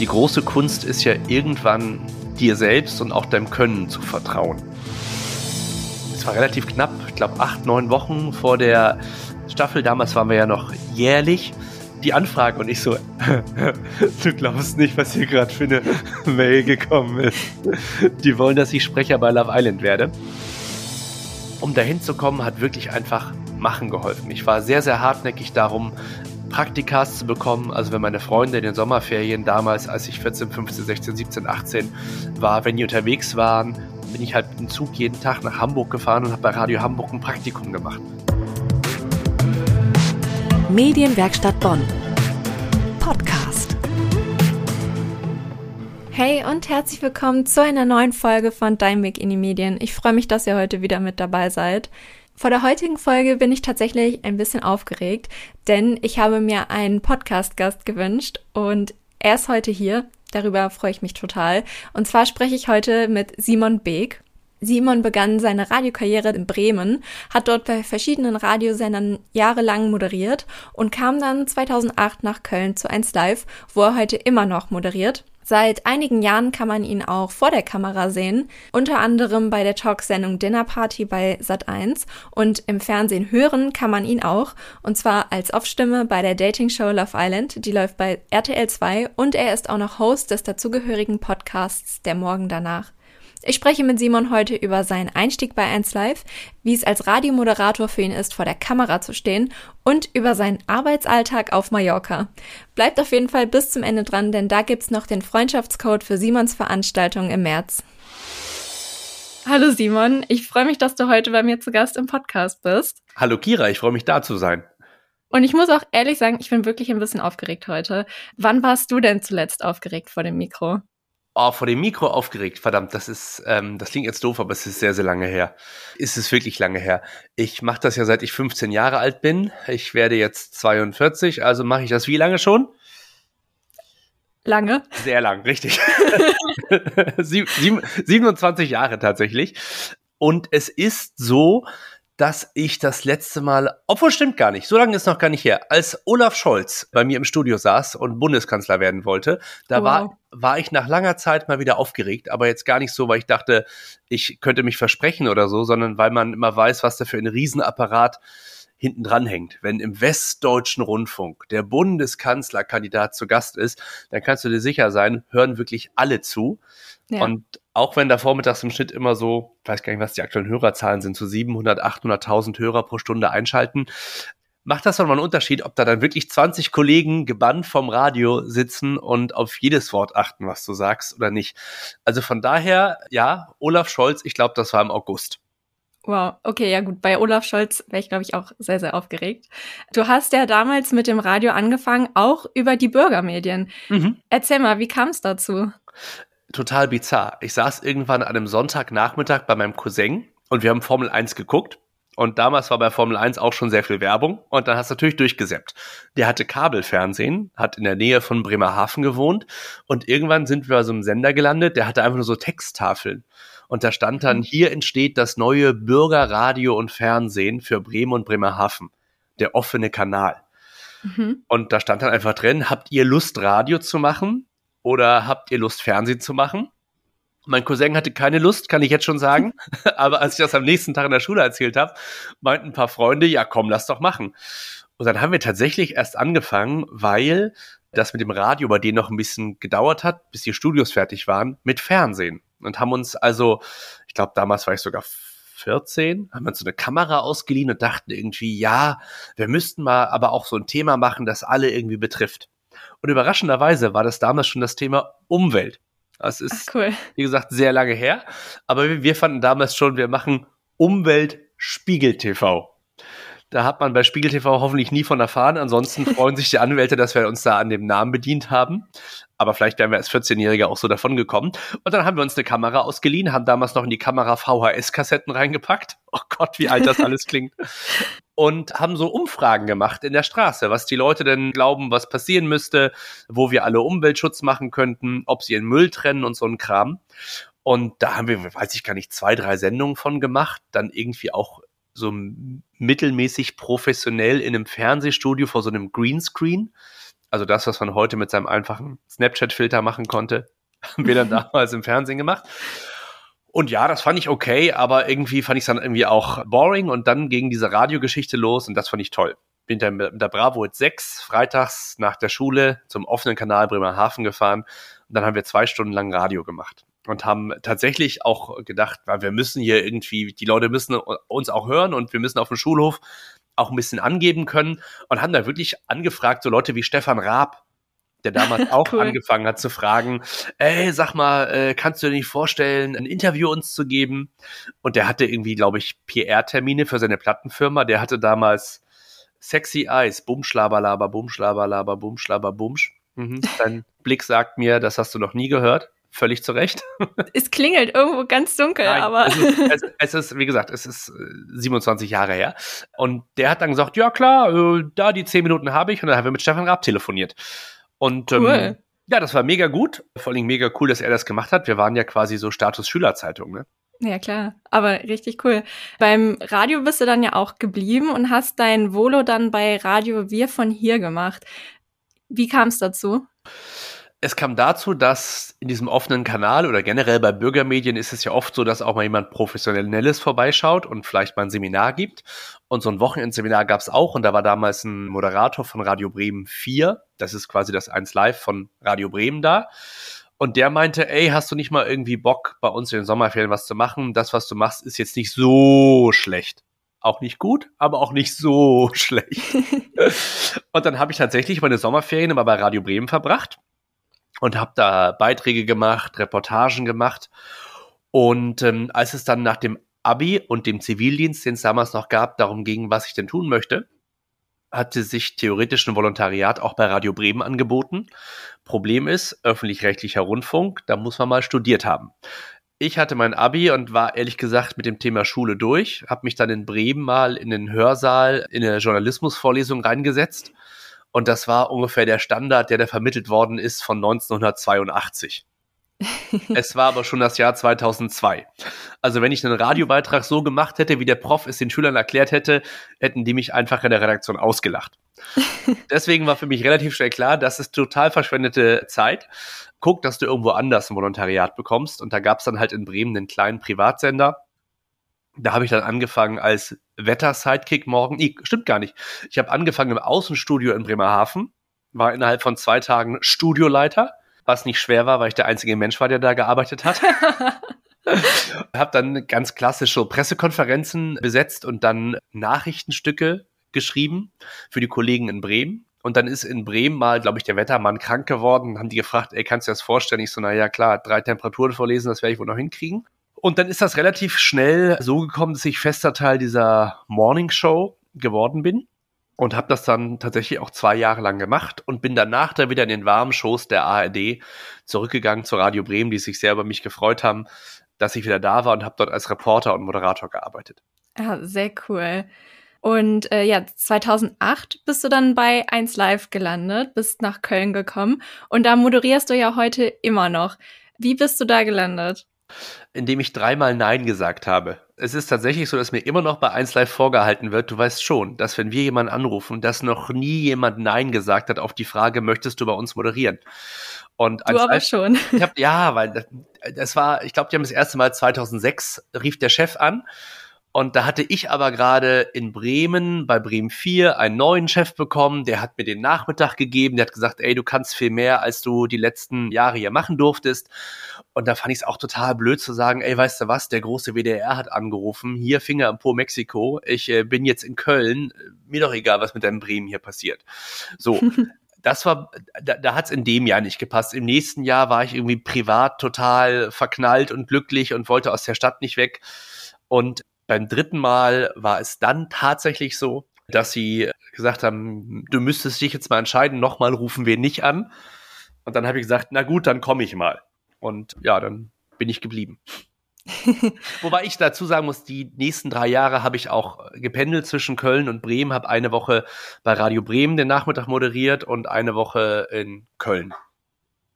Die große Kunst ist ja irgendwann dir selbst und auch deinem Können zu vertrauen. Es war relativ knapp, ich glaube acht, neun Wochen vor der Staffel. Damals waren wir ja noch jährlich. Die Anfrage und ich so, du glaubst nicht, was hier gerade für eine Mail gekommen ist. Die wollen, dass ich Sprecher bei Love Island werde. Um dahin zu kommen, hat wirklich einfach Machen geholfen. Ich war sehr, sehr hartnäckig darum, Praktikas zu bekommen. Also wenn meine Freunde in den Sommerferien damals, als ich 14, 15, 16, 17, 18 war, wenn die unterwegs waren, bin ich halt im Zug jeden Tag nach Hamburg gefahren und habe bei Radio Hamburg ein Praktikum gemacht. Medienwerkstatt Bonn. Podcast. Hey und herzlich willkommen zu einer neuen Folge von Dein Weg in die Medien. Ich freue mich, dass ihr heute wieder mit dabei seid. Vor der heutigen Folge bin ich tatsächlich ein bisschen aufgeregt, denn ich habe mir einen Podcast-Gast gewünscht und er ist heute hier. Darüber freue ich mich total. Und zwar spreche ich heute mit Simon Beek. Simon begann seine Radiokarriere in Bremen, hat dort bei verschiedenen Radiosendern jahrelang moderiert und kam dann 2008 nach Köln zu 1 Live, wo er heute immer noch moderiert. Seit einigen Jahren kann man ihn auch vor der Kamera sehen, unter anderem bei der Talksendung Dinner Party bei Sat1 und im Fernsehen hören kann man ihn auch, und zwar als Aufstimme bei der Dating-Show Love Island, die läuft bei RTL 2 und er ist auch noch Host des dazugehörigen Podcasts Der Morgen danach. Ich spreche mit Simon heute über seinen Einstieg bei 1 Live, wie es als Radiomoderator für ihn ist, vor der Kamera zu stehen und über seinen Arbeitsalltag auf Mallorca. Bleibt auf jeden Fall bis zum Ende dran, denn da gibt's noch den Freundschaftscode für Simons Veranstaltung im März. Hallo Simon, ich freue mich, dass du heute bei mir zu Gast im Podcast bist. Hallo Kira, ich freue mich da zu sein. Und ich muss auch ehrlich sagen, ich bin wirklich ein bisschen aufgeregt heute. Wann warst du denn zuletzt aufgeregt vor dem Mikro? Oh, vor dem Mikro aufgeregt. Verdammt, das ist, ähm, das klingt jetzt doof, aber es ist sehr, sehr lange her. Ist es wirklich lange her. Ich mache das ja seit ich 15 Jahre alt bin. Ich werde jetzt 42, also mache ich das wie lange schon? Lange. Sehr lang, richtig. 27 Jahre tatsächlich. Und es ist so, dass ich das letzte Mal, obwohl stimmt gar nicht, so lange ist noch gar nicht her, als Olaf Scholz bei mir im Studio saß und Bundeskanzler werden wollte, da wow. war, war ich nach langer Zeit mal wieder aufgeregt, aber jetzt gar nicht so, weil ich dachte, ich könnte mich versprechen oder so, sondern weil man immer weiß, was da für ein Riesenapparat hinten dran hängt. Wenn im Westdeutschen Rundfunk der Bundeskanzlerkandidat zu Gast ist, dann kannst du dir sicher sein, hören wirklich alle zu. Ja. Und auch wenn da vormittags im Schnitt immer so, ich weiß gar nicht, was die aktuellen Hörerzahlen sind, so 700, 800.000 Hörer pro Stunde einschalten, macht das doch mal einen Unterschied, ob da dann wirklich 20 Kollegen gebannt vom Radio sitzen und auf jedes Wort achten, was du sagst oder nicht. Also von daher, ja, Olaf Scholz, ich glaube, das war im August. Wow, okay, ja gut. Bei Olaf Scholz wäre ich, glaube ich, auch sehr, sehr aufgeregt. Du hast ja damals mit dem Radio angefangen, auch über die Bürgermedien. Mhm. Erzähl mal, wie kam es dazu? Total bizarr. Ich saß irgendwann an einem Sonntagnachmittag bei meinem Cousin und wir haben Formel 1 geguckt. Und damals war bei Formel 1 auch schon sehr viel Werbung. Und dann hast du natürlich durchgesäppt. Der hatte Kabelfernsehen, hat in der Nähe von Bremerhaven gewohnt. Und irgendwann sind wir bei so einem Sender gelandet, der hatte einfach nur so Texttafeln. Und da stand dann, mhm. hier entsteht das neue Bürgerradio und Fernsehen für Bremen und Bremerhaven. Der offene Kanal. Mhm. Und da stand dann einfach drin, habt ihr Lust, Radio zu machen? Oder habt ihr Lust, Fernsehen zu machen? Mein Cousin hatte keine Lust, kann ich jetzt schon sagen. Aber als ich das am nächsten Tag in der Schule erzählt habe, meinten ein paar Freunde, ja komm, lass doch machen. Und dann haben wir tatsächlich erst angefangen, weil das mit dem Radio bei denen noch ein bisschen gedauert hat, bis die Studios fertig waren, mit Fernsehen. Und haben uns also, ich glaube, damals war ich sogar 14, haben wir uns so eine Kamera ausgeliehen und dachten irgendwie, ja, wir müssten mal aber auch so ein Thema machen, das alle irgendwie betrifft. Und überraschenderweise war das damals schon das Thema Umwelt. Das ist, Ach, cool. wie gesagt, sehr lange her. Aber wir, wir fanden damals schon, wir machen Umwelt Spiegel TV. Da hat man bei Spiegel TV hoffentlich nie von erfahren. Ansonsten freuen sich die Anwälte, dass wir uns da an dem Namen bedient haben. Aber vielleicht wären wir als 14-Jährige auch so davon gekommen. Und dann haben wir uns eine Kamera ausgeliehen, haben damals noch in die Kamera VHS-Kassetten reingepackt. Oh Gott, wie alt das alles klingt. Und haben so Umfragen gemacht in der Straße, was die Leute denn glauben, was passieren müsste, wo wir alle Umweltschutz machen könnten, ob sie ihren Müll trennen und so ein Kram. Und da haben wir, weiß ich gar nicht, zwei, drei Sendungen von gemacht. Dann irgendwie auch so mittelmäßig professionell in einem Fernsehstudio vor so einem Greenscreen Also das, was man heute mit seinem einfachen Snapchat-Filter machen konnte, haben wir dann damals im Fernsehen gemacht. Und ja, das fand ich okay, aber irgendwie fand ich es dann irgendwie auch boring und dann ging diese Radiogeschichte los und das fand ich toll. Bin dann mit der Bravo jetzt 6 freitags nach der Schule zum offenen Kanal Bremerhaven gefahren und dann haben wir zwei Stunden lang Radio gemacht und haben tatsächlich auch gedacht, weil wir müssen hier irgendwie, die Leute müssen uns auch hören und wir müssen auf dem Schulhof auch ein bisschen angeben können und haben da wirklich angefragt, so Leute wie Stefan Raab, der damals auch cool. angefangen hat zu fragen, ey, sag mal, äh, kannst du dir nicht vorstellen, ein Interview uns zu geben? Und der hatte irgendwie, glaube ich, PR-Termine für seine Plattenfirma. Der hatte damals Sexy Eyes, Bumschlaberlaber, Bumschlaberlaber, Bumschlaber, Bumsch. Mhm. Dein Blick sagt mir, das hast du noch nie gehört. Völlig zu Recht. Es klingelt irgendwo ganz dunkel, Nein, aber. Es ist, es, es ist, wie gesagt, es ist 27 äh, Jahre her. Und der hat dann gesagt, ja klar, äh, da die 10 Minuten habe ich. Und dann haben wir mit Stefan Raab telefoniert. Und ähm, cool. ähm, ja, das war mega gut. Vor allem mega cool, dass er das gemacht hat. Wir waren ja quasi so Status-Schülerzeitung, ne? Ja, klar. Aber richtig cool. Beim Radio bist du dann ja auch geblieben und hast dein Volo dann bei Radio Wir von hier gemacht. Wie kam es dazu? Es kam dazu, dass in diesem offenen Kanal oder generell bei Bürgermedien ist es ja oft so, dass auch mal jemand Professionelles vorbeischaut und vielleicht mal ein Seminar gibt. Und so ein Wochenendseminar gab es auch und da war damals ein Moderator von Radio Bremen 4. Das ist quasi das 1 Live von Radio Bremen da. Und der meinte, ey, hast du nicht mal irgendwie Bock, bei uns in den Sommerferien was zu machen? Das, was du machst, ist jetzt nicht so schlecht. Auch nicht gut, aber auch nicht so schlecht. und dann habe ich tatsächlich meine Sommerferien immer bei Radio Bremen verbracht und habe da Beiträge gemacht, Reportagen gemacht. Und ähm, als es dann nach dem Abi und dem Zivildienst, den es damals noch gab, darum ging, was ich denn tun möchte, hatte sich theoretisch ein Volontariat auch bei Radio Bremen angeboten. Problem ist, öffentlich-rechtlicher Rundfunk, da muss man mal studiert haben. Ich hatte mein Abi und war ehrlich gesagt mit dem Thema Schule durch, habe mich dann in Bremen mal in den Hörsaal in eine Journalismusvorlesung reingesetzt und das war ungefähr der Standard, der da vermittelt worden ist von 1982. es war aber schon das Jahr 2002. Also wenn ich einen Radiobeitrag so gemacht hätte, wie der Prof es den Schülern erklärt hätte, hätten die mich einfach in der Redaktion ausgelacht. Deswegen war für mich relativ schnell klar, das ist total verschwendete Zeit. Guck, dass du irgendwo anders ein Volontariat bekommst. Und da gab es dann halt in Bremen einen kleinen Privatsender, da habe ich dann angefangen als Wetter-Sidekick morgen. Nee, stimmt gar nicht. Ich habe angefangen im Außenstudio in Bremerhaven, war innerhalb von zwei Tagen Studioleiter, was nicht schwer war, weil ich der einzige Mensch war, der da gearbeitet hat. habe dann ganz klassische Pressekonferenzen besetzt und dann Nachrichtenstücke geschrieben für die Kollegen in Bremen. Und dann ist in Bremen mal, glaube ich, der Wettermann krank geworden. Haben die gefragt, ey, kannst du dir das vorstellen? Ich so, na ja, klar, drei Temperaturen vorlesen, das werde ich wohl noch hinkriegen. Und dann ist das relativ schnell so gekommen, dass ich fester Teil dieser Morning Show geworden bin und habe das dann tatsächlich auch zwei Jahre lang gemacht und bin danach da wieder in den warmen Shows der ARD zurückgegangen zu Radio Bremen, die sich sehr über mich gefreut haben, dass ich wieder da war und habe dort als Reporter und Moderator gearbeitet. Ja, sehr cool. Und äh, ja, 2008 bist du dann bei 1 Live gelandet, bist nach Köln gekommen und da moderierst du ja heute immer noch. Wie bist du da gelandet? Indem ich dreimal Nein gesagt habe. Es ist tatsächlich so, dass mir immer noch bei 1 Live vorgehalten wird, du weißt schon, dass wenn wir jemanden anrufen, dass noch nie jemand Nein gesagt hat auf die Frage, möchtest du bei uns moderieren? Und du aber Live, schon. Ich hab, ja, weil das, das war, ich glaube, die haben das erste Mal 2006, rief der Chef an und da hatte ich aber gerade in Bremen, bei Bremen 4, einen neuen Chef bekommen, der hat mir den Nachmittag gegeben, der hat gesagt, ey, du kannst viel mehr, als du die letzten Jahre hier machen durftest. Und da fand ich es auch total blöd zu sagen, ey, weißt du was, der große WDR hat angerufen, hier Finger im Po Mexiko, ich äh, bin jetzt in Köln, mir doch egal, was mit deinem Bremen hier passiert. So. das war, da, da hat es in dem Jahr nicht gepasst. Im nächsten Jahr war ich irgendwie privat total verknallt und glücklich und wollte aus der Stadt nicht weg. Und beim dritten Mal war es dann tatsächlich so, dass sie gesagt haben, du müsstest dich jetzt mal entscheiden, nochmal rufen wir nicht an. Und dann habe ich gesagt, na gut, dann komme ich mal. Und ja, dann bin ich geblieben. Wobei ich dazu sagen muss, die nächsten drei Jahre habe ich auch gependelt zwischen Köln und Bremen, habe eine Woche bei Radio Bremen den Nachmittag moderiert und eine Woche in Köln.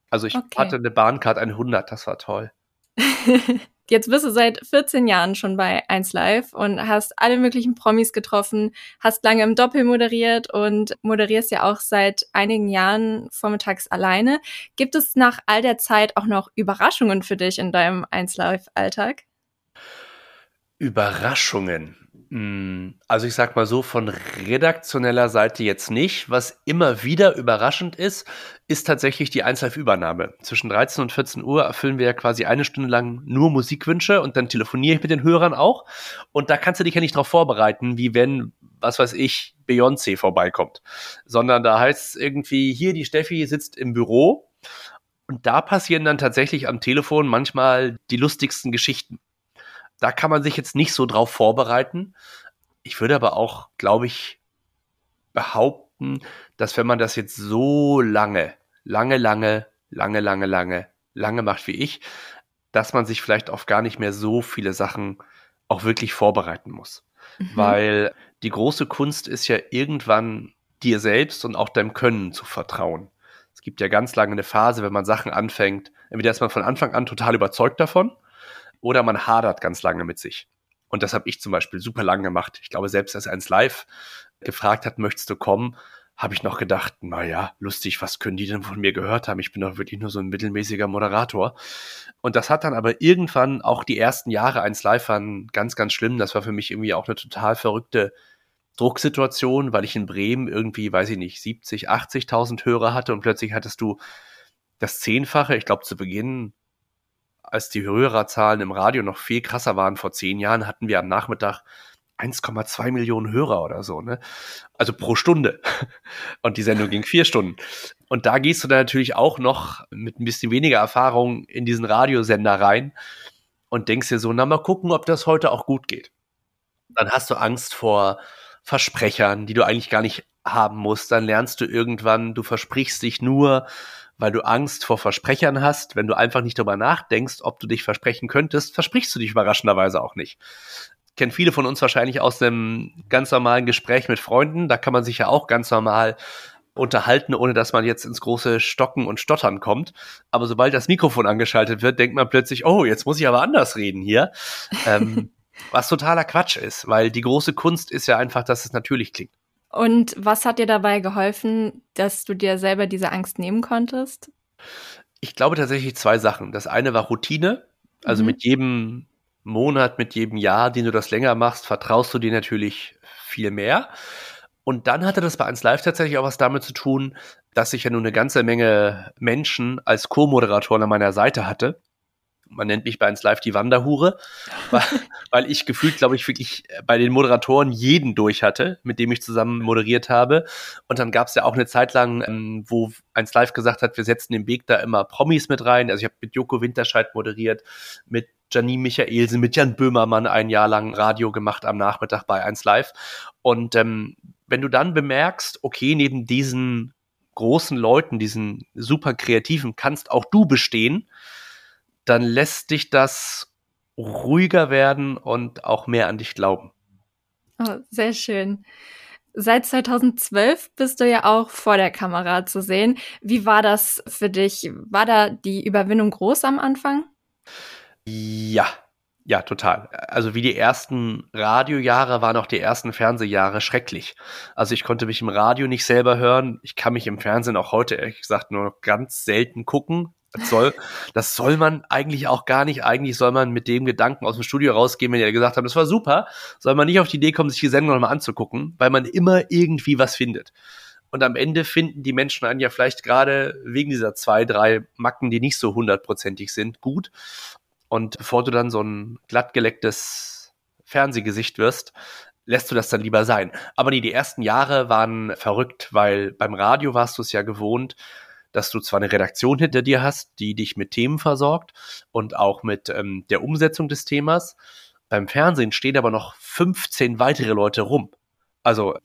Also ich okay. hatte eine Bahncard 100, das war toll. Jetzt bist du seit 14 Jahren schon bei 1 Live und hast alle möglichen Promis getroffen, hast lange im Doppel moderiert und moderierst ja auch seit einigen Jahren vormittags alleine. Gibt es nach all der Zeit auch noch Überraschungen für dich in deinem 1 Live Alltag? Überraschungen. Hm, also ich sag mal so, von redaktioneller Seite jetzt nicht. Was immer wieder überraschend ist, ist tatsächlich die 1Live-Übernahme. Zwischen 13 und 14 Uhr erfüllen wir ja quasi eine Stunde lang nur Musikwünsche und dann telefoniere ich mit den Hörern auch. Und da kannst du dich ja nicht darauf vorbereiten, wie wenn, was weiß ich, Beyoncé vorbeikommt. Sondern da heißt es irgendwie, hier die Steffi sitzt im Büro und da passieren dann tatsächlich am Telefon manchmal die lustigsten Geschichten. Da kann man sich jetzt nicht so drauf vorbereiten. Ich würde aber auch, glaube ich, behaupten, dass wenn man das jetzt so lange, lange, lange, lange, lange, lange, lange macht wie ich, dass man sich vielleicht auf gar nicht mehr so viele Sachen auch wirklich vorbereiten muss. Mhm. Weil die große Kunst ist ja irgendwann dir selbst und auch deinem Können zu vertrauen. Es gibt ja ganz lange eine Phase, wenn man Sachen anfängt, entweder ist man von Anfang an total überzeugt davon oder man hadert ganz lange mit sich. Und das habe ich zum Beispiel super lang gemacht. Ich glaube, selbst als eins live gefragt hat, möchtest du kommen, habe ich noch gedacht, na ja, lustig, was können die denn von mir gehört haben? Ich bin doch wirklich nur so ein mittelmäßiger Moderator. Und das hat dann aber irgendwann auch die ersten Jahre eins live waren ganz, ganz schlimm. Das war für mich irgendwie auch eine total verrückte Drucksituation, weil ich in Bremen irgendwie, weiß ich nicht, 70, 80.000 Hörer hatte und plötzlich hattest du das Zehnfache. Ich glaube, zu Beginn als die Hörerzahlen im Radio noch viel krasser waren vor zehn Jahren, hatten wir am Nachmittag 1,2 Millionen Hörer oder so, ne? Also pro Stunde. Und die Sendung ging vier Stunden. Und da gehst du dann natürlich auch noch mit ein bisschen weniger Erfahrung in diesen Radiosender rein und denkst dir so, na mal gucken, ob das heute auch gut geht. Dann hast du Angst vor Versprechern, die du eigentlich gar nicht haben musst. Dann lernst du irgendwann, du versprichst dich nur, weil du Angst vor Versprechern hast. Wenn du einfach nicht darüber nachdenkst, ob du dich versprechen könntest, versprichst du dich überraschenderweise auch nicht. Kennen viele von uns wahrscheinlich aus einem ganz normalen Gespräch mit Freunden. Da kann man sich ja auch ganz normal unterhalten, ohne dass man jetzt ins große Stocken und Stottern kommt. Aber sobald das Mikrofon angeschaltet wird, denkt man plötzlich, oh, jetzt muss ich aber anders reden hier. ähm, was totaler Quatsch ist, weil die große Kunst ist ja einfach, dass es natürlich klingt. Und was hat dir dabei geholfen, dass du dir selber diese Angst nehmen konntest? Ich glaube tatsächlich zwei Sachen. Das eine war Routine. Also mhm. mit jedem Monat, mit jedem Jahr, den du das länger machst, vertraust du dir natürlich viel mehr. Und dann hatte das bei 1 Live tatsächlich auch was damit zu tun, dass ich ja nun eine ganze Menge Menschen als Co-Moderatoren an meiner Seite hatte man nennt mich bei 1 Live die Wanderhure, weil, weil ich gefühlt, glaube ich, wirklich bei den Moderatoren jeden durch hatte, mit dem ich zusammen moderiert habe. Und dann gab es ja auch eine Zeit lang, ähm, wo 1 Live gesagt hat, wir setzen den Weg da immer Promis mit rein. Also ich habe mit Joko Winterscheid moderiert, mit Janine Michaelsen, mit Jan Böhmermann ein Jahr lang Radio gemacht am Nachmittag bei 1 Live. Und ähm, wenn du dann bemerkst, okay, neben diesen großen Leuten, diesen super kreativen, kannst auch du bestehen, dann lässt dich das ruhiger werden und auch mehr an dich glauben. Oh, sehr schön. Seit 2012 bist du ja auch vor der Kamera zu sehen. Wie war das für dich? War da die Überwindung groß am Anfang? Ja, ja, total. Also wie die ersten Radiojahre waren auch die ersten Fernsehjahre schrecklich. Also ich konnte mich im Radio nicht selber hören. Ich kann mich im Fernsehen auch heute ehrlich gesagt nur ganz selten gucken. Das soll, das soll man eigentlich auch gar nicht. Eigentlich soll man mit dem Gedanken aus dem Studio rausgehen, wenn die gesagt haben, das war super, soll man nicht auf die Idee kommen, sich die Sendung nochmal anzugucken, weil man immer irgendwie was findet. Und am Ende finden die Menschen einen ja vielleicht gerade wegen dieser zwei, drei Macken, die nicht so hundertprozentig sind, gut. Und bevor du dann so ein glattgelecktes Fernsehgesicht wirst, lässt du das dann lieber sein. Aber nee, die ersten Jahre waren verrückt, weil beim Radio warst du es ja gewohnt, dass du zwar eine Redaktion hinter dir hast, die dich mit Themen versorgt und auch mit ähm, der Umsetzung des Themas. Beim Fernsehen stehen aber noch 15 weitere Leute rum. Also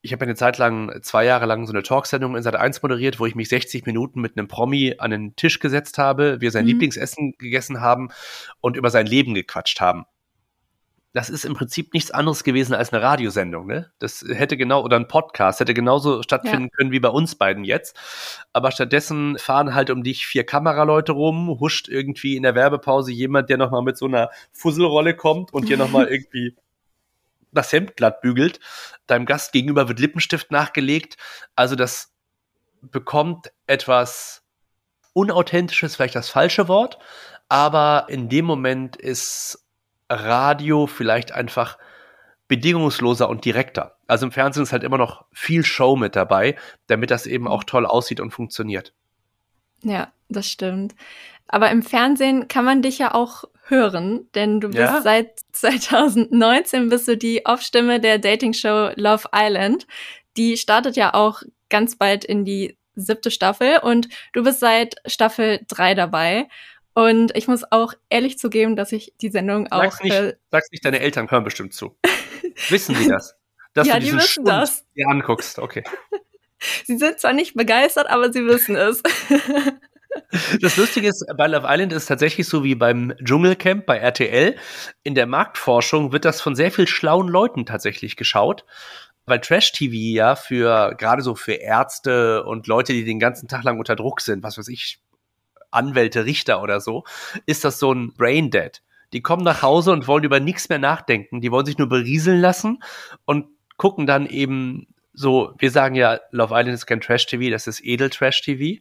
ich habe eine Zeit lang, zwei Jahre lang so eine Talksendung in Sat 1 moderiert, wo ich mich 60 Minuten mit einem Promi an den Tisch gesetzt habe, wir sein mhm. Lieblingsessen gegessen haben und über sein Leben gequatscht haben. Das ist im Prinzip nichts anderes gewesen als eine Radiosendung, ne? Das hätte genau, oder ein Podcast, hätte genauso stattfinden ja. können wie bei uns beiden jetzt. Aber stattdessen fahren halt um dich vier Kameraleute rum, huscht irgendwie in der Werbepause jemand, der nochmal mit so einer Fusselrolle kommt und dir nochmal irgendwie das Hemd glatt bügelt. Deinem Gast gegenüber wird Lippenstift nachgelegt. Also das bekommt etwas unauthentisches, vielleicht das falsche Wort, aber in dem Moment ist Radio vielleicht einfach bedingungsloser und direkter. Also im Fernsehen ist halt immer noch viel Show mit dabei, damit das eben auch toll aussieht und funktioniert. Ja, das stimmt. Aber im Fernsehen kann man dich ja auch hören, denn du bist ja? seit 2019 bist du die Off-Stimme der Dating-Show Love Island. Die startet ja auch ganz bald in die siebte Staffel und du bist seit Staffel drei dabei. Und ich muss auch ehrlich zugeben, dass ich die Sendung auch. Sag's nicht, äh, sag's nicht deine Eltern hören bestimmt zu. wissen die das? Dass ja, du die wissen Schund das. dir anguckst, okay. sie sind zwar nicht begeistert, aber sie wissen es. Das Lustige ist, bei Love Island ist tatsächlich so wie beim Dschungelcamp bei RTL. In der Marktforschung wird das von sehr viel schlauen Leuten tatsächlich geschaut. Weil Trash-TV ja für, gerade so für Ärzte und Leute, die den ganzen Tag lang unter Druck sind, was weiß ich, Anwälte, Richter oder so, ist das so ein Brain Dead. Die kommen nach Hause und wollen über nichts mehr nachdenken. Die wollen sich nur berieseln lassen und gucken dann eben so, wir sagen ja, Love Island ist kein Trash-TV, das ist Edel-Trash-TV.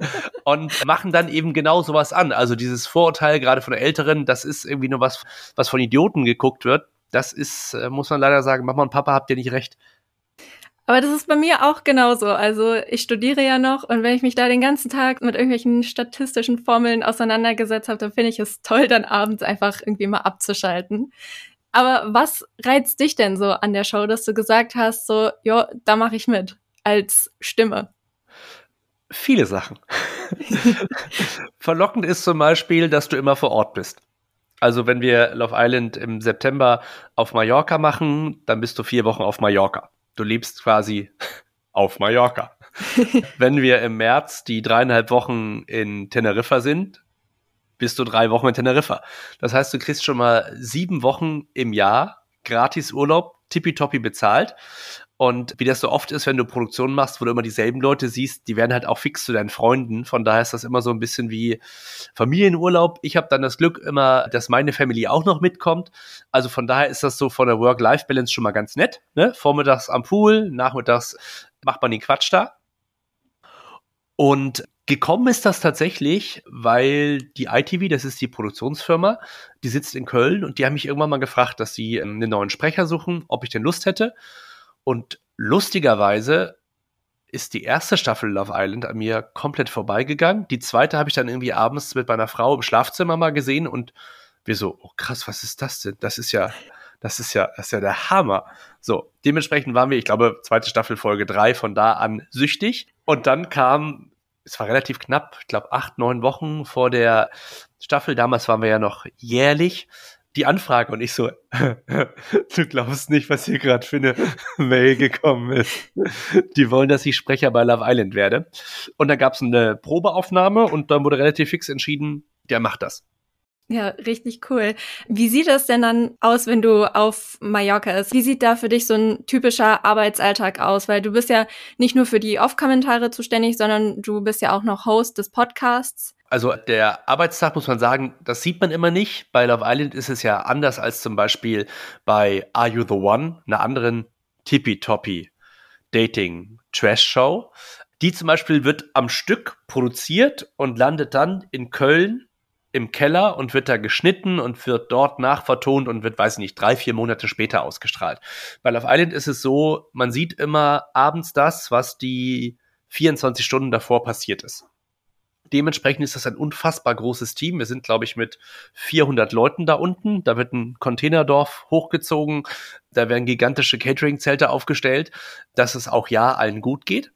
und machen dann eben genau sowas an. Also dieses Vorurteil, gerade von Älteren, das ist irgendwie nur was, was von Idioten geguckt wird. Das ist, äh, muss man leider sagen, Mama und Papa habt ihr nicht recht. Aber das ist bei mir auch genauso. Also ich studiere ja noch und wenn ich mich da den ganzen Tag mit irgendwelchen statistischen Formeln auseinandergesetzt habe, dann finde ich es toll, dann abends einfach irgendwie mal abzuschalten. Aber was reizt dich denn so an der Show, dass du gesagt hast, so, ja, da mache ich mit als Stimme? Viele Sachen. Verlockend ist zum Beispiel, dass du immer vor Ort bist. Also wenn wir Love Island im September auf Mallorca machen, dann bist du vier Wochen auf Mallorca. Du lebst quasi auf Mallorca. Wenn wir im März die dreieinhalb Wochen in Teneriffa sind, bist du drei Wochen in Teneriffa. Das heißt, du kriegst schon mal sieben Wochen im Jahr gratis Urlaub, tippitoppi bezahlt. Und wie das so oft ist, wenn du Produktionen machst, wo du immer dieselben Leute siehst, die werden halt auch fix zu deinen Freunden. Von daher ist das immer so ein bisschen wie Familienurlaub. Ich habe dann das Glück immer, dass meine Familie auch noch mitkommt. Also von daher ist das so von der Work-Life-Balance schon mal ganz nett. Ne? Vormittags am Pool, nachmittags macht man den Quatsch da. Und gekommen ist das tatsächlich, weil die ITV, das ist die Produktionsfirma, die sitzt in Köln und die haben mich irgendwann mal gefragt, dass sie einen neuen Sprecher suchen, ob ich denn Lust hätte. Und lustigerweise ist die erste Staffel Love Island an mir komplett vorbeigegangen. Die zweite habe ich dann irgendwie abends mit meiner Frau im Schlafzimmer mal gesehen und wir so, oh krass, was ist das denn? Das ist ja, das ist ja, das ist ja der Hammer. So, dementsprechend waren wir, ich glaube, zweite Staffel Folge drei von da an süchtig. Und dann kam, es war relativ knapp, ich glaube, acht, neun Wochen vor der Staffel. Damals waren wir ja noch jährlich die Anfrage und ich so, du glaubst nicht, was hier gerade für eine Mail gekommen ist. Die wollen, dass ich Sprecher bei Love Island werde. Und da gab es eine Probeaufnahme und dann wurde relativ fix entschieden, der macht das. Ja, richtig cool. Wie sieht das denn dann aus, wenn du auf Mallorca ist? Wie sieht da für dich so ein typischer Arbeitsalltag aus? Weil du bist ja nicht nur für die Off-Kommentare zuständig, sondern du bist ja auch noch Host des Podcasts. Also der Arbeitstag muss man sagen, das sieht man immer nicht. Bei Love Island ist es ja anders als zum Beispiel bei Are You the One, einer anderen tippy-toppy Dating-Trash-Show. Die zum Beispiel wird am Stück produziert und landet dann in Köln im Keller und wird da geschnitten und wird dort nachvertont und wird, weiß ich nicht, drei, vier Monate später ausgestrahlt. Bei Love Island ist es so, man sieht immer abends das, was die 24 Stunden davor passiert ist. Dementsprechend ist das ein unfassbar großes Team. Wir sind, glaube ich, mit 400 Leuten da unten. Da wird ein Containerdorf hochgezogen. Da werden gigantische Catering-Zelte aufgestellt, dass es auch ja allen gut geht.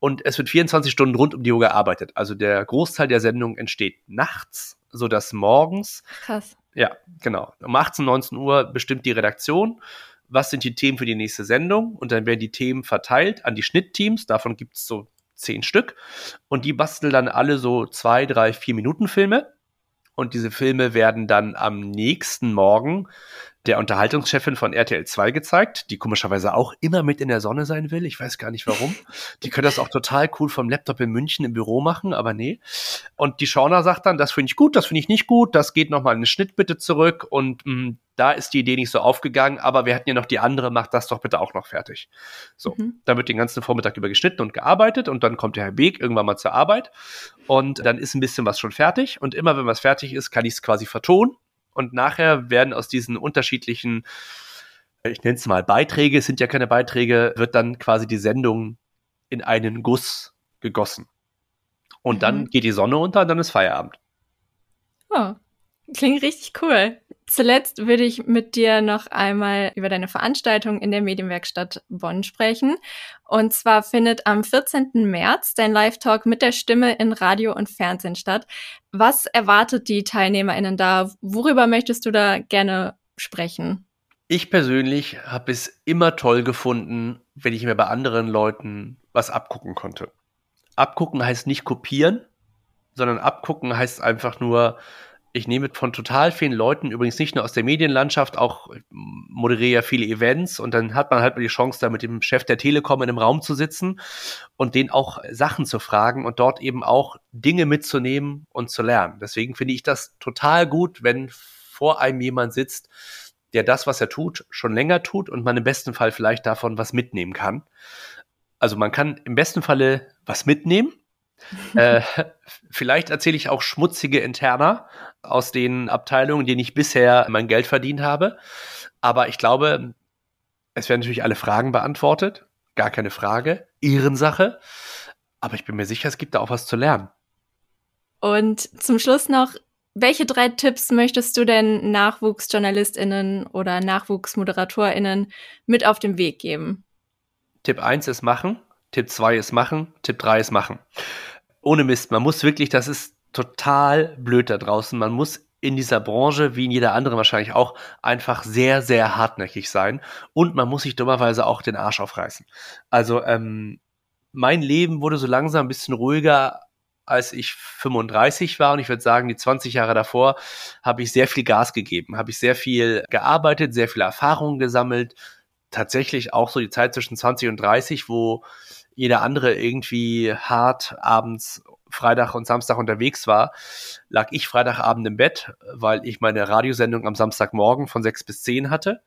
Und es wird 24 Stunden rund um die Uhr gearbeitet. Also der Großteil der Sendung entsteht nachts, so dass morgens. Krass. Ja, genau. Um 18, 19 Uhr bestimmt die Redaktion was sind die Themen für die nächste Sendung und dann werden die Themen verteilt an die Schnittteams. Davon gibt es so zehn Stück. Und die basteln dann alle so zwei, drei, vier Minuten Filme. und diese Filme werden dann am nächsten Morgen der Unterhaltungschefin von RTL 2 gezeigt, die komischerweise auch immer mit in der Sonne sein will. Ich weiß gar nicht warum. Die können das auch total cool vom Laptop in München im Büro machen, aber nee. Und die Schauner sagt dann, das finde ich gut, das finde ich nicht gut, das geht nochmal in den Schnitt bitte zurück und mh, mm, da ist die Idee nicht so aufgegangen, aber wir hatten ja noch die andere, macht das doch bitte auch noch fertig. So, mhm. dann wird den ganzen Vormittag über geschnitten und gearbeitet und dann kommt der Herr Beek irgendwann mal zur Arbeit und dann ist ein bisschen was schon fertig und immer wenn was fertig ist, kann ich es quasi vertonen und nachher werden aus diesen unterschiedlichen, ich nenne es mal Beiträge, es sind ja keine Beiträge, wird dann quasi die Sendung in einen Guss gegossen. Und mhm. dann geht die Sonne unter und dann ist Feierabend. Oh, klingt richtig cool. Zuletzt würde ich mit dir noch einmal über deine Veranstaltung in der Medienwerkstatt Bonn sprechen. Und zwar findet am 14. März dein Live-Talk mit der Stimme in Radio und Fernsehen statt. Was erwartet die TeilnehmerInnen da? Worüber möchtest du da gerne sprechen? Ich persönlich habe es immer toll gefunden, wenn ich mir bei anderen Leuten was abgucken konnte. Abgucken heißt nicht kopieren, sondern abgucken heißt einfach nur, ich nehme von total vielen Leuten, übrigens nicht nur aus der Medienlandschaft, auch moderiere ja viele Events und dann hat man halt mal die Chance, da mit dem Chef der Telekom in einem Raum zu sitzen und den auch Sachen zu fragen und dort eben auch Dinge mitzunehmen und zu lernen. Deswegen finde ich das total gut, wenn vor einem jemand sitzt, der das, was er tut, schon länger tut und man im besten Fall vielleicht davon was mitnehmen kann. Also man kann im besten Falle was mitnehmen, äh, vielleicht erzähle ich auch schmutzige Interna aus den Abteilungen, denen ich bisher mein Geld verdient habe. Aber ich glaube, es werden natürlich alle Fragen beantwortet. Gar keine Frage. Ehrensache. Aber ich bin mir sicher, es gibt da auch was zu lernen. Und zum Schluss noch, welche drei Tipps möchtest du denn NachwuchsjournalistInnen oder NachwuchsmoderatorInnen mit auf den Weg geben? Tipp 1 ist machen, Tipp 2 ist machen, Tipp 3 ist machen ohne Mist, man muss wirklich, das ist total blöd da draußen. Man muss in dieser Branche, wie in jeder anderen wahrscheinlich auch, einfach sehr, sehr hartnäckig sein. Und man muss sich dummerweise auch den Arsch aufreißen. Also, ähm, mein Leben wurde so langsam ein bisschen ruhiger, als ich 35 war. Und ich würde sagen, die 20 Jahre davor habe ich sehr viel Gas gegeben, habe ich sehr viel gearbeitet, sehr viel Erfahrung gesammelt. Tatsächlich auch so die Zeit zwischen 20 und 30, wo jeder andere irgendwie hart abends Freitag und Samstag unterwegs war, lag ich Freitagabend im Bett, weil ich meine Radiosendung am Samstagmorgen von sechs bis zehn hatte.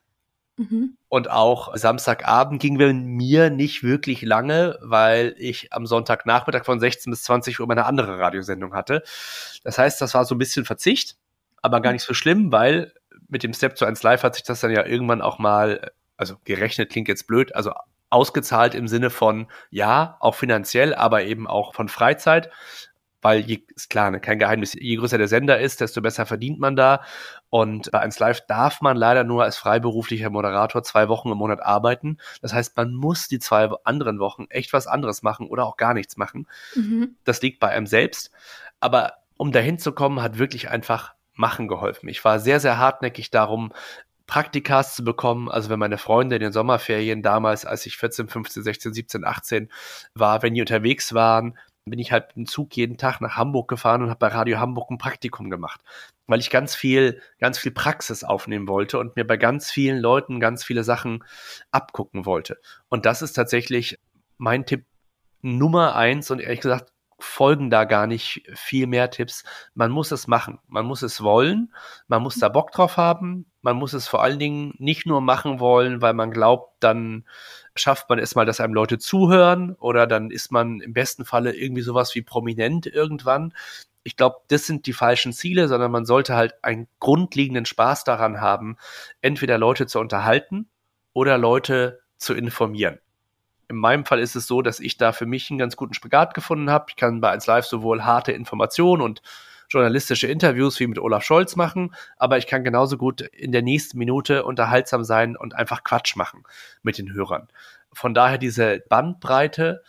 Mhm. Und auch Samstagabend ging bei mir nicht wirklich lange, weil ich am Sonntagnachmittag von 16 bis 20 Uhr meine andere Radiosendung hatte. Das heißt, das war so ein bisschen Verzicht, aber gar nicht so schlimm, weil mit dem Step zu 1 Live hat sich das dann ja irgendwann auch mal, also gerechnet klingt jetzt blöd, also ausgezahlt im Sinne von, ja, auch finanziell, aber eben auch von Freizeit. Weil je, ist klar, ne, kein Geheimnis, je größer der Sender ist, desto besser verdient man da. Und bei 1 Live darf man leider nur als freiberuflicher Moderator zwei Wochen im Monat arbeiten. Das heißt, man muss die zwei anderen Wochen echt was anderes machen oder auch gar nichts machen. Mhm. Das liegt bei einem selbst. Aber um dahin zu kommen, hat wirklich einfach Machen geholfen. Ich war sehr, sehr hartnäckig darum, Praktikas zu bekommen. Also wenn meine Freunde in den Sommerferien damals, als ich 14, 15, 16, 17, 18 war, wenn die unterwegs waren, bin ich halt dem Zug jeden Tag nach Hamburg gefahren und habe bei Radio Hamburg ein Praktikum gemacht, weil ich ganz viel, ganz viel Praxis aufnehmen wollte und mir bei ganz vielen Leuten ganz viele Sachen abgucken wollte. Und das ist tatsächlich mein Tipp Nummer eins und ehrlich gesagt folgen da gar nicht viel mehr Tipps. Man muss es machen. Man muss es wollen. Man muss da Bock drauf haben. Man muss es vor allen Dingen nicht nur machen wollen, weil man glaubt, dann schafft man es mal, dass einem Leute zuhören oder dann ist man im besten Falle irgendwie sowas wie prominent irgendwann. Ich glaube, das sind die falschen Ziele, sondern man sollte halt einen grundlegenden Spaß daran haben, entweder Leute zu unterhalten oder Leute zu informieren. In meinem Fall ist es so, dass ich da für mich einen ganz guten Spagat gefunden habe. Ich kann bei 1 Live sowohl harte Informationen und journalistische Interviews wie mit Olaf Scholz machen, aber ich kann genauso gut in der nächsten Minute unterhaltsam sein und einfach Quatsch machen mit den Hörern. Von daher diese Bandbreite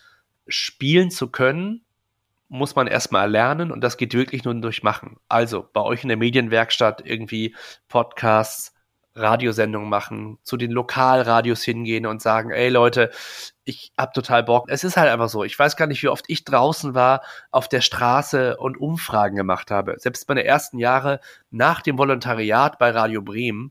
spielen zu können, muss man erstmal lernen und das geht wirklich nur durch Machen. Also bei euch in der Medienwerkstatt irgendwie Podcasts, Radiosendungen machen, zu den Lokalradios hingehen und sagen, ey Leute, ich hab total Bock. Es ist halt einfach so. Ich weiß gar nicht, wie oft ich draußen war auf der Straße und Umfragen gemacht habe. Selbst meine ersten Jahre nach dem Volontariat bei Radio Bremen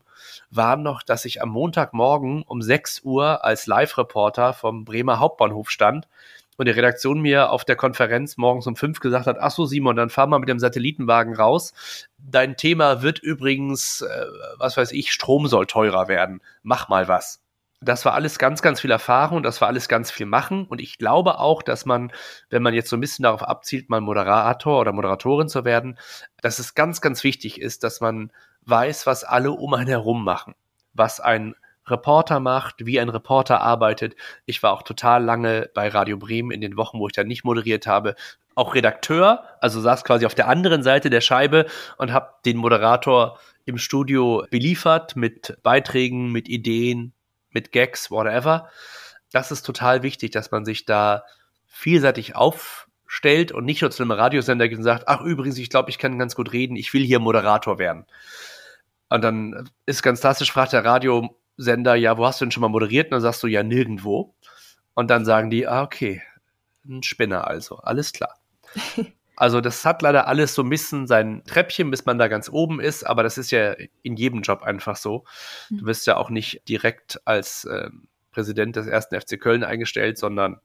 waren noch, dass ich am Montagmorgen um 6 Uhr als Live-Reporter vom Bremer Hauptbahnhof stand und die Redaktion mir auf der Konferenz morgens um fünf gesagt hat, ach so Simon, dann fahr mal mit dem Satellitenwagen raus. Dein Thema wird übrigens, äh, was weiß ich, Strom soll teurer werden. Mach mal was. Das war alles ganz, ganz viel Erfahrung, das war alles ganz viel Machen. Und ich glaube auch, dass man, wenn man jetzt so ein bisschen darauf abzielt, mal Moderator oder Moderatorin zu werden, dass es ganz, ganz wichtig ist, dass man weiß, was alle um einen herum machen. Was ein Reporter macht, wie ein Reporter arbeitet. Ich war auch total lange bei Radio Bremen in den Wochen, wo ich da nicht moderiert habe, auch Redakteur, also saß quasi auf der anderen Seite der Scheibe und habe den Moderator im Studio beliefert mit Beiträgen, mit Ideen, mit Gags, whatever. Das ist total wichtig, dass man sich da vielseitig aufstellt und nicht nur zu einem Radiosender geht und sagt, ach übrigens, ich glaube, ich kann ganz gut reden, ich will hier Moderator werden. Und dann ist ganz klassisch, fragt der Radio, Sender, ja, wo hast du denn schon mal moderiert? Und dann sagst du, ja, nirgendwo. Und dann sagen die, ah, okay, ein Spinner also, alles klar. Also das hat leider alles so ein bisschen sein Treppchen, bis man da ganz oben ist, aber das ist ja in jedem Job einfach so. Du hm. wirst ja auch nicht direkt als äh, Präsident des ersten FC Köln eingestellt, sondern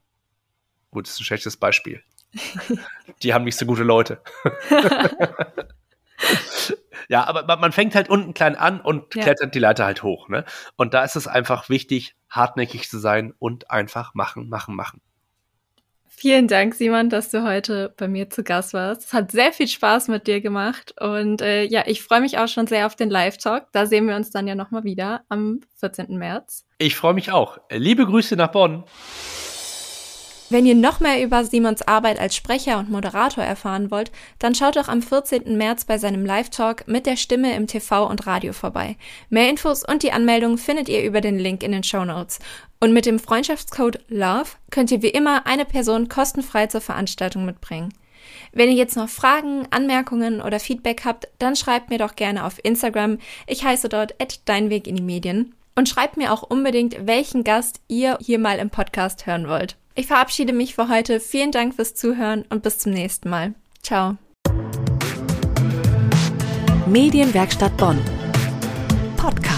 gut, das ist ein schlechtes Beispiel. Die haben nicht so gute Leute. Ja, aber man fängt halt unten klein an und ja. klettert die Leiter halt hoch. Ne? Und da ist es einfach wichtig, hartnäckig zu sein und einfach machen, machen, machen. Vielen Dank, Simon, dass du heute bei mir zu Gast warst. Es hat sehr viel Spaß mit dir gemacht und äh, ja, ich freue mich auch schon sehr auf den Live-Talk. Da sehen wir uns dann ja nochmal wieder am 14. März. Ich freue mich auch. Liebe Grüße nach Bonn. Wenn ihr noch mehr über Simons Arbeit als Sprecher und Moderator erfahren wollt, dann schaut doch am 14. März bei seinem Live-Talk mit der Stimme im TV und Radio vorbei. Mehr Infos und die Anmeldung findet ihr über den Link in den Show Notes. Und mit dem Freundschaftscode LOVE könnt ihr wie immer eine Person kostenfrei zur Veranstaltung mitbringen. Wenn ihr jetzt noch Fragen, Anmerkungen oder Feedback habt, dann schreibt mir doch gerne auf Instagram. Ich heiße dort @deinweg und schreibt mir auch unbedingt, welchen Gast ihr hier mal im Podcast hören wollt. Ich verabschiede mich für heute. Vielen Dank fürs Zuhören und bis zum nächsten Mal. Ciao. Medienwerkstatt Bonn. Podcast.